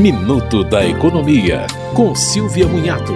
Minuto da Economia, com Silvia Munhato.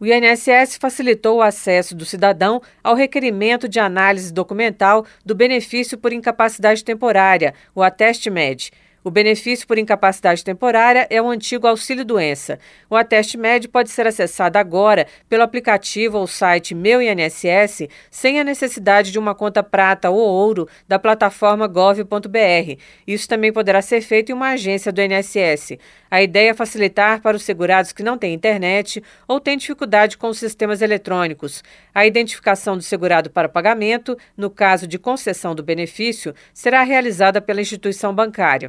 O INSS facilitou o acesso do cidadão ao requerimento de análise documental do benefício por incapacidade temporária, o Ateste Med. O benefício por incapacidade temporária é o antigo auxílio-doença. O Ateste Med pode ser acessado agora pelo aplicativo ou site Meu INSS, sem a necessidade de uma conta prata ou ouro da plataforma gov.br. Isso também poderá ser feito em uma agência do INSS. A ideia é facilitar para os segurados que não têm internet ou têm dificuldade com os sistemas eletrônicos. A identificação do segurado para pagamento, no caso de concessão do benefício, será realizada pela instituição bancária.